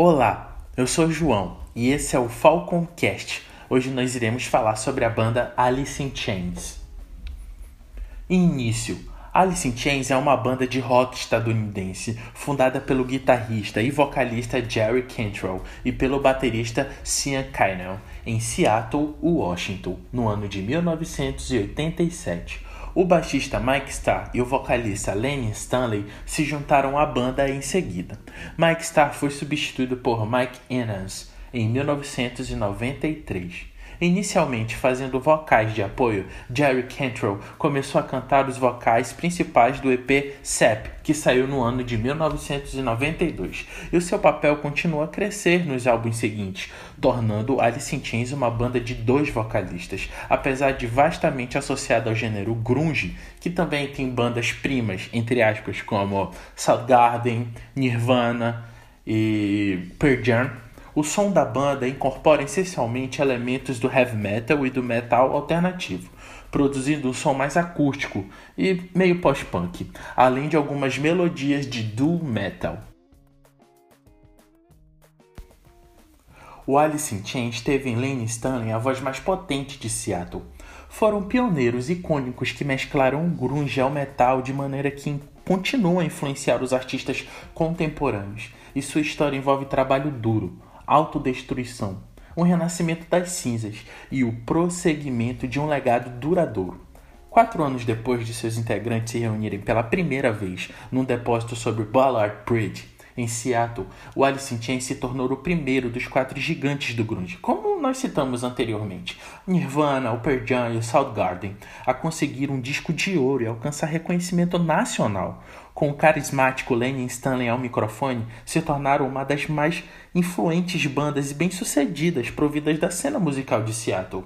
Olá, eu sou João e esse é o Falcon Cast. Hoje nós iremos falar sobre a banda Alice in Chains. Início. Alice in Chains é uma banda de rock estadunidense fundada pelo guitarrista e vocalista Jerry Cantrell e pelo baterista Sean Kynell em Seattle, Washington, no ano de 1987. O baixista Mike Starr e o vocalista Lenny Stanley se juntaram à banda em seguida. Mike Starr foi substituído por Mike Enans em 1993. Inicialmente fazendo vocais de apoio, Jerry Cantrell começou a cantar os vocais principais do EP Sep, que saiu no ano de 1992, e o seu papel continuou a crescer nos álbuns seguintes, tornando Alice in Chains uma banda de dois vocalistas, apesar de vastamente associada ao gênero grunge, que também tem bandas primas, entre aspas, como Soundgarden, Nirvana e Pearl Jam o som da banda incorpora essencialmente elementos do heavy metal e do metal alternativo, produzindo um som mais acústico e meio post-punk, além de algumas melodias de doom metal. O Alice in Chains teve em Lane Stanley a voz mais potente de Seattle. Foram pioneiros icônicos que mesclaram o grunge ao metal de maneira que continuam a influenciar os artistas contemporâneos, e sua história envolve trabalho duro, autodestruição, um renascimento das cinzas e o prosseguimento de um legado duradouro. Quatro anos depois de seus integrantes se reunirem pela primeira vez num depósito sobre Ballard Bridge, em Seattle, o Alice in Chains se tornou o primeiro dos quatro gigantes do grunge, como nós citamos anteriormente, Nirvana, o Pearl Jam e o Soundgarden, a conseguir um disco de ouro e alcançar reconhecimento nacional. Com o carismático Lenny Stanley ao microfone, se tornaram uma das mais influentes bandas e bem-sucedidas providas da cena musical de Seattle.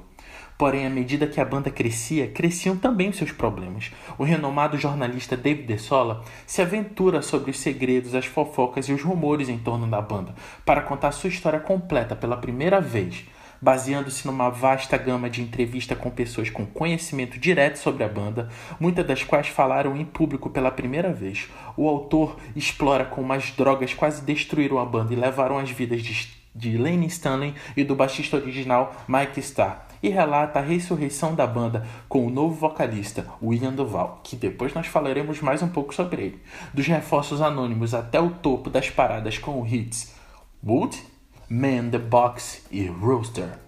Porém, à medida que a banda crescia, cresciam também os seus problemas. O renomado jornalista David DeSola se aventura sobre os segredos, as fofocas e os rumores em torno da banda, para contar sua história completa pela primeira vez, baseando-se numa vasta gama de entrevistas com pessoas com conhecimento direto sobre a banda, muitas das quais falaram em público pela primeira vez. O autor explora como as drogas quase destruíram a banda e levaram as vidas de, de Lane Stanley e do baixista original Mike Starr e relata a ressurreição da banda com o novo vocalista, William Duval, que depois nós falaremos mais um pouco sobre ele. Dos reforços anônimos até o topo das paradas com hits Wood, Man the Box e Rooster.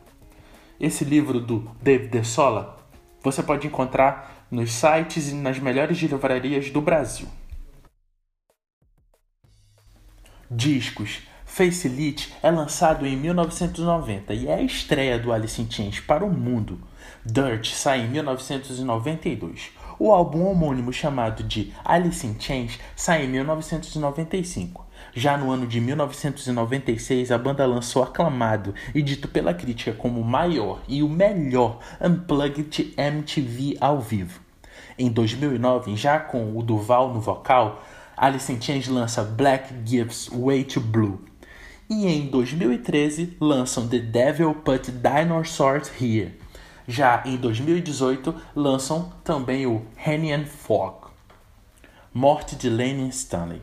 Esse livro do David DeSola você pode encontrar nos sites e nas melhores livrarias do Brasil. Discos Facelift é lançado em 1990 e é a estreia do Alice in Chains para o mundo. Dirt sai em 1992. O álbum homônimo chamado de Alice in Chains sai em 1995. Já no ano de 1996, a banda lançou aclamado e dito pela crítica como o maior e o melhor Unplugged MTV ao vivo. Em 2009, já com o Duval no vocal, Alice in Chains lança Black Gives Way to Blue, e em 2013 lançam The Devil Put Dinosaurs Here. Já em 2018 lançam também o Henian Fog. Morte de Lenny Stanley.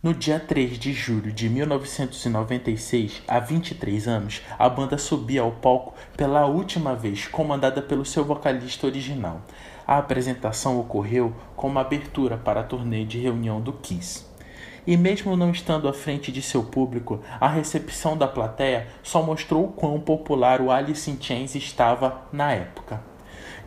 No dia 3 de julho de 1996, há 23 anos, a banda subia ao palco pela última vez, comandada pelo seu vocalista original. A apresentação ocorreu como abertura para a turnê de reunião do Kiss. E mesmo não estando à frente de seu público, a recepção da plateia só mostrou o quão popular o Alice in Chains estava na época.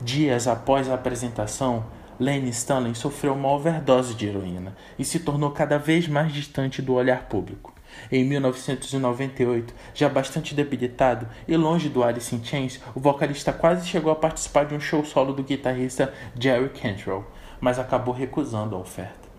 Dias após a apresentação, Lenny Stanley sofreu uma overdose de heroína e se tornou cada vez mais distante do olhar público. Em 1998, já bastante debilitado e longe do Alice in Chains, o vocalista quase chegou a participar de um show solo do guitarrista Jerry Cantrell, mas acabou recusando a oferta.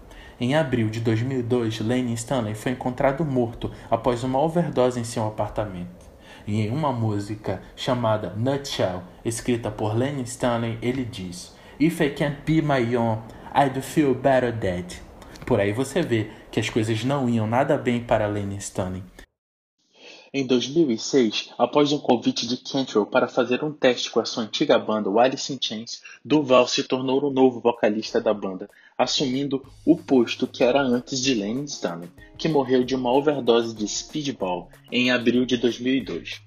Em abril de 2002, Lane Stanley foi encontrado morto após uma overdose em seu apartamento. E em uma música chamada Nutshell, escrita por Lane Stanley, ele diz: If I can't be my own, I'd feel better dead. Por aí você vê que as coisas não iam nada bem para Lane Stanley. Em 2006, após um convite de Cantrell para fazer um teste com a sua antiga banda, o Alice in Chains, Duval se tornou o novo vocalista da banda, assumindo o posto que era antes de Lane Stanley, que morreu de uma overdose de speedball em abril de 2002.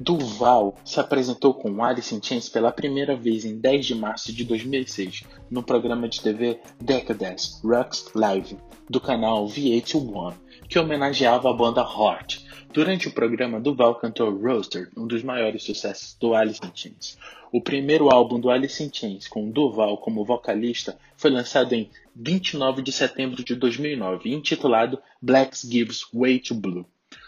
Duval se apresentou com Alice in Chains pela primeira vez em 10 de março de 2006 no programa de TV Decadence Rocks Live do canal VH1, que homenageava a banda Heart. Durante o programa, Duval cantou Roaster, um dos maiores sucessos do Alice in Chains. O primeiro álbum do Alice in Chains, com Duval como vocalista, foi lançado em 29 de setembro de 2009, intitulado Black Gives Way to Blue.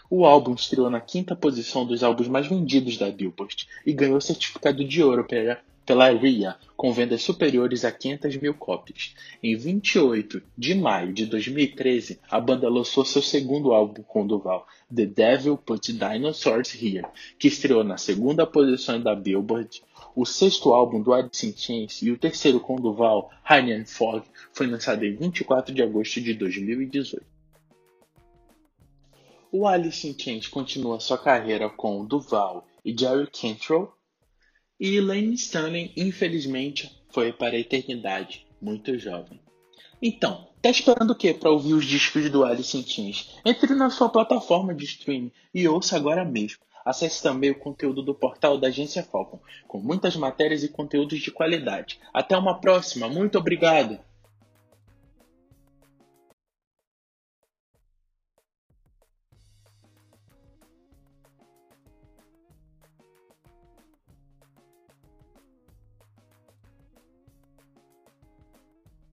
O álbum estreou na quinta posição dos álbuns mais vendidos da Billboard e ganhou certificado de ouro pela, pela RIA, com vendas superiores a 500 mil cópias. Em 28 de maio de 2013, a banda lançou seu segundo álbum com Duval, The Devil Put Dinosaurs Here, que estreou na segunda posição da Billboard. O sexto álbum do Alice in Chains e o terceiro com Duval, Honey and Fog, foi lançado em 24 de agosto de 2018. O Alice in Chains continua sua carreira com Duval e Jerry Cantrell, e Lane Stanley, infelizmente, foi para a eternidade, muito jovem. Então, tá esperando o que para ouvir os discos do Alice in Chains? Entre na sua plataforma de streaming e ouça agora mesmo. Acesse também o conteúdo do portal da Agência Falcon, com muitas matérias e conteúdos de qualidade. Até uma próxima, muito obrigado!